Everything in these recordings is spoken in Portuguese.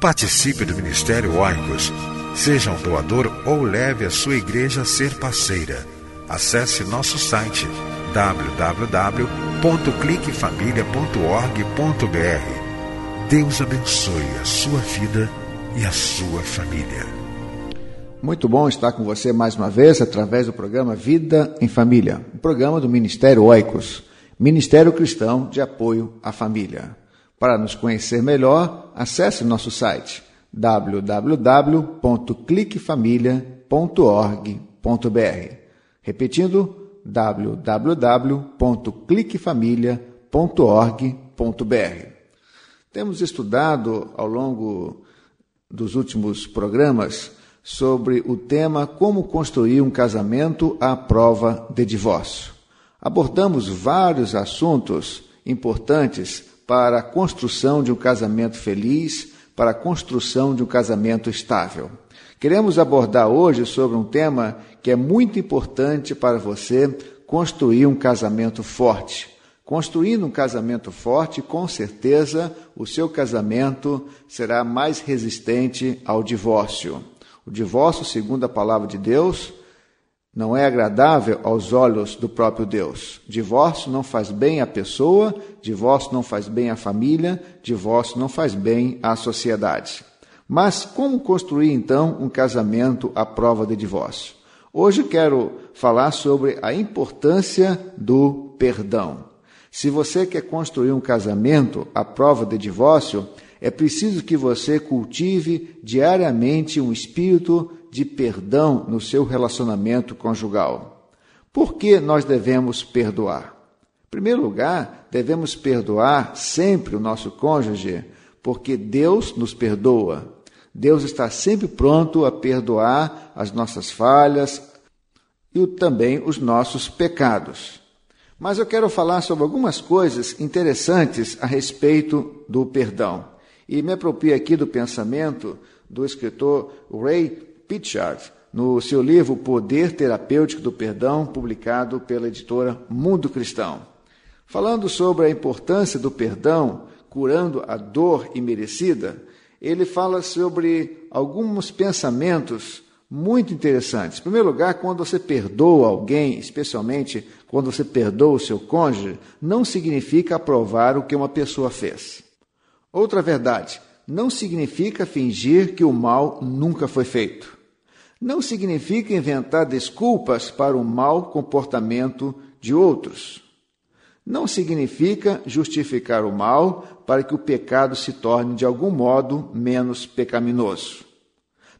Participe do Ministério Oicos. Seja um doador ou leve a sua igreja a ser parceira. Acesse nosso site www.cliquefamilia.org.br. Deus abençoe a sua vida e a sua família. Muito bom estar com você mais uma vez através do programa Vida em Família, um programa do Ministério Oicos, Ministério Cristão de Apoio à Família. Para nos conhecer melhor, acesse nosso site www.cliquefamilia.org.br. Repetindo, www.cliquefamilia.org.br. Temos estudado ao longo dos últimos programas sobre o tema Como construir um casamento à prova de divórcio. Abordamos vários assuntos importantes para a construção de um casamento feliz, para a construção de um casamento estável. Queremos abordar hoje sobre um tema que é muito importante para você construir um casamento forte. Construindo um casamento forte, com certeza o seu casamento será mais resistente ao divórcio. O divórcio, segundo a palavra de Deus, não é agradável aos olhos do próprio Deus. Divórcio não faz bem à pessoa, divórcio não faz bem à família, divórcio não faz bem à sociedade. Mas como construir então um casamento à prova de divórcio? Hoje quero falar sobre a importância do perdão. Se você quer construir um casamento à prova de divórcio, é preciso que você cultive diariamente um espírito de perdão no seu relacionamento conjugal. Por que nós devemos perdoar? Em primeiro lugar, devemos perdoar sempre o nosso cônjuge, porque Deus nos perdoa. Deus está sempre pronto a perdoar as nossas falhas e também os nossos pecados. Mas eu quero falar sobre algumas coisas interessantes a respeito do perdão. E me aproprio aqui do pensamento do escritor Ray Pitchard, no seu livro Poder Terapêutico do Perdão, publicado pela editora Mundo Cristão. Falando sobre a importância do perdão, curando a dor imerecida, ele fala sobre alguns pensamentos muito interessantes. Em primeiro lugar, quando você perdoa alguém, especialmente quando você perdoa o seu cônjuge, não significa aprovar o que uma pessoa fez. Outra verdade, não significa fingir que o mal nunca foi feito não significa inventar desculpas para o mau comportamento de outros. Não significa justificar o mal para que o pecado se torne de algum modo menos pecaminoso.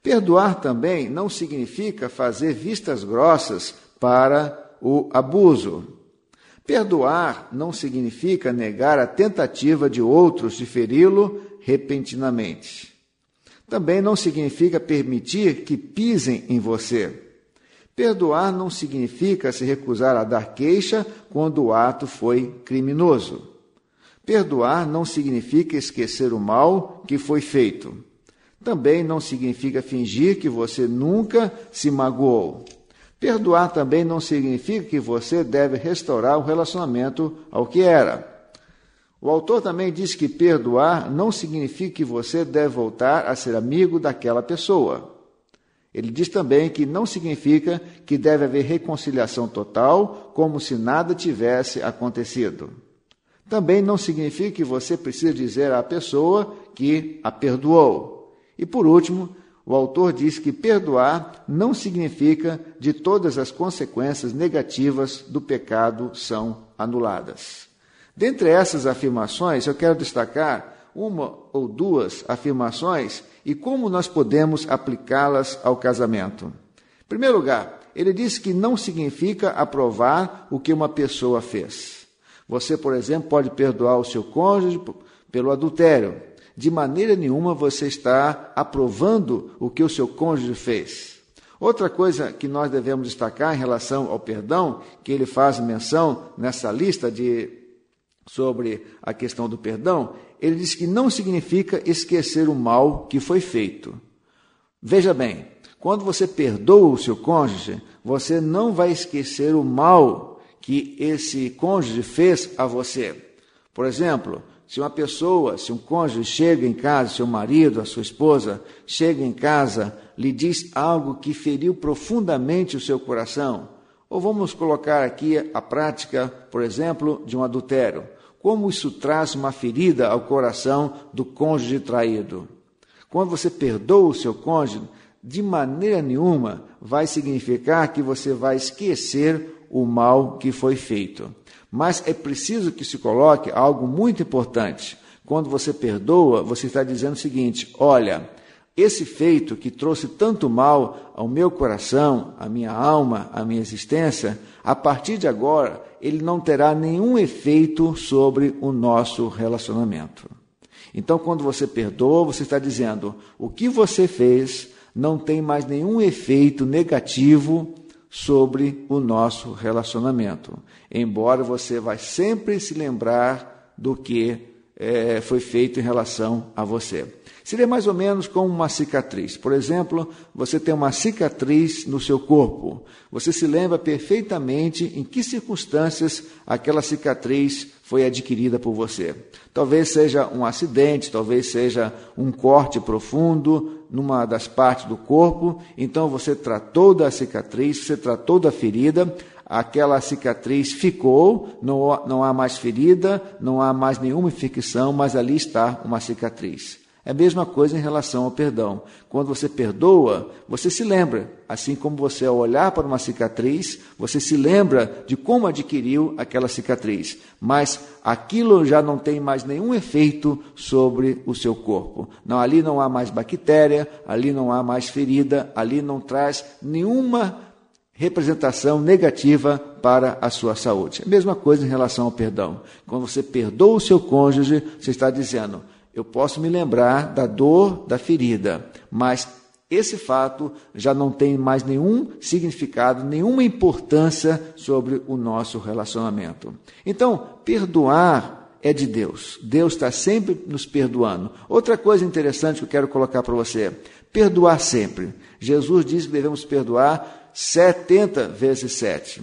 Perdoar também não significa fazer vistas grossas para o abuso. Perdoar não significa negar a tentativa de outros de feri-lo repentinamente também não significa permitir que pisem em você. Perdoar não significa se recusar a dar queixa quando o ato foi criminoso. Perdoar não significa esquecer o mal que foi feito. Também não significa fingir que você nunca se magoou. Perdoar também não significa que você deve restaurar o relacionamento ao que era. O autor também diz que perdoar não significa que você deve voltar a ser amigo daquela pessoa. Ele diz também que não significa que deve haver reconciliação total, como se nada tivesse acontecido. Também não significa que você precisa dizer à pessoa que a perdoou. E por último, o autor diz que perdoar não significa de todas as consequências negativas do pecado são anuladas. Dentre essas afirmações, eu quero destacar uma ou duas afirmações e como nós podemos aplicá-las ao casamento. Em primeiro lugar, ele diz que não significa aprovar o que uma pessoa fez. Você, por exemplo, pode perdoar o seu cônjuge pelo adultério. De maneira nenhuma você está aprovando o que o seu cônjuge fez. Outra coisa que nós devemos destacar em relação ao perdão, que ele faz menção nessa lista de sobre a questão do perdão, ele diz que não significa esquecer o mal que foi feito. Veja bem, quando você perdoa o seu cônjuge, você não vai esquecer o mal que esse cônjuge fez a você. Por exemplo, se uma pessoa, se um cônjuge chega em casa, seu marido, a sua esposa, chega em casa, lhe diz algo que feriu profundamente o seu coração, ou vamos colocar aqui a prática, por exemplo, de um adultério como isso traz uma ferida ao coração do cônjuge traído. Quando você perdoa o seu cônjuge, de maneira nenhuma vai significar que você vai esquecer o mal que foi feito. Mas é preciso que se coloque algo muito importante. Quando você perdoa, você está dizendo o seguinte: olha, esse feito que trouxe tanto mal ao meu coração, à minha alma, à minha existência, a partir de agora, ele não terá nenhum efeito sobre o nosso relacionamento. Então, quando você perdoa, você está dizendo: o que você fez não tem mais nenhum efeito negativo sobre o nosso relacionamento. Embora você vai sempre se lembrar do que é, foi feito em relação a você. Seria mais ou menos como uma cicatriz. Por exemplo, você tem uma cicatriz no seu corpo. Você se lembra perfeitamente em que circunstâncias aquela cicatriz foi adquirida por você. Talvez seja um acidente, talvez seja um corte profundo numa das partes do corpo. Então você tratou da cicatriz, você tratou da ferida, aquela cicatriz ficou, não, não há mais ferida, não há mais nenhuma infecção, mas ali está uma cicatriz. É a mesma coisa em relação ao perdão. Quando você perdoa, você se lembra, assim como você, ao olhar para uma cicatriz, você se lembra de como adquiriu aquela cicatriz. Mas aquilo já não tem mais nenhum efeito sobre o seu corpo. Não, ali não há mais bactéria, ali não há mais ferida, ali não traz nenhuma representação negativa para a sua saúde. A mesma coisa em relação ao perdão. Quando você perdoa o seu cônjuge, você está dizendo: eu posso me lembrar da dor, da ferida, mas esse fato já não tem mais nenhum significado, nenhuma importância sobre o nosso relacionamento. Então, perdoar é de Deus. Deus está sempre nos perdoando. Outra coisa interessante que eu quero colocar para você: perdoar sempre. Jesus diz que devemos perdoar 70 vezes 7.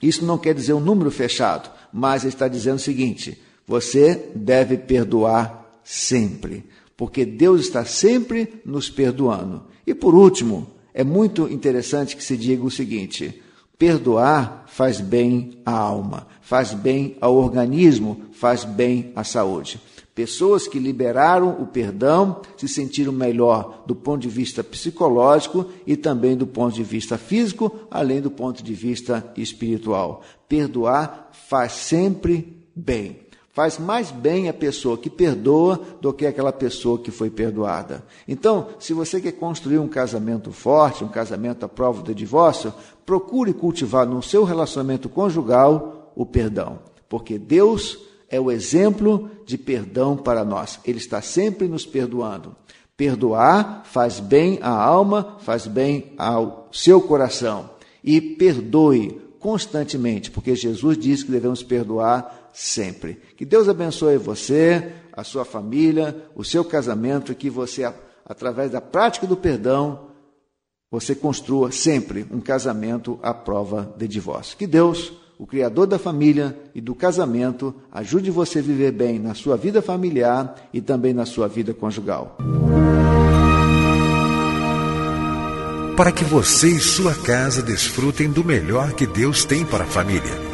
Isso não quer dizer um número fechado, mas ele está dizendo o seguinte: você deve perdoar sempre, porque Deus está sempre nos perdoando. E por último, é muito interessante que se diga o seguinte: perdoar faz bem à alma, faz bem ao organismo, faz bem à saúde. Pessoas que liberaram o perdão se sentiram melhor do ponto de vista psicológico e também do ponto de vista físico, além do ponto de vista espiritual. Perdoar faz sempre bem. Faz mais bem a pessoa que perdoa do que aquela pessoa que foi perdoada. Então, se você quer construir um casamento forte, um casamento à prova do divórcio, procure cultivar no seu relacionamento conjugal o perdão, porque Deus é o exemplo de perdão para nós. Ele está sempre nos perdoando. Perdoar faz bem à alma, faz bem ao seu coração. E perdoe constantemente, porque Jesus disse que devemos perdoar sempre. Que Deus abençoe você, a sua família, o seu casamento e que você, através da prática do perdão, você construa sempre um casamento à prova de divórcio. Que Deus, o Criador da família e do casamento, ajude você a viver bem na sua vida familiar e também na sua vida conjugal. Para que você e sua casa desfrutem do melhor que Deus tem para a família.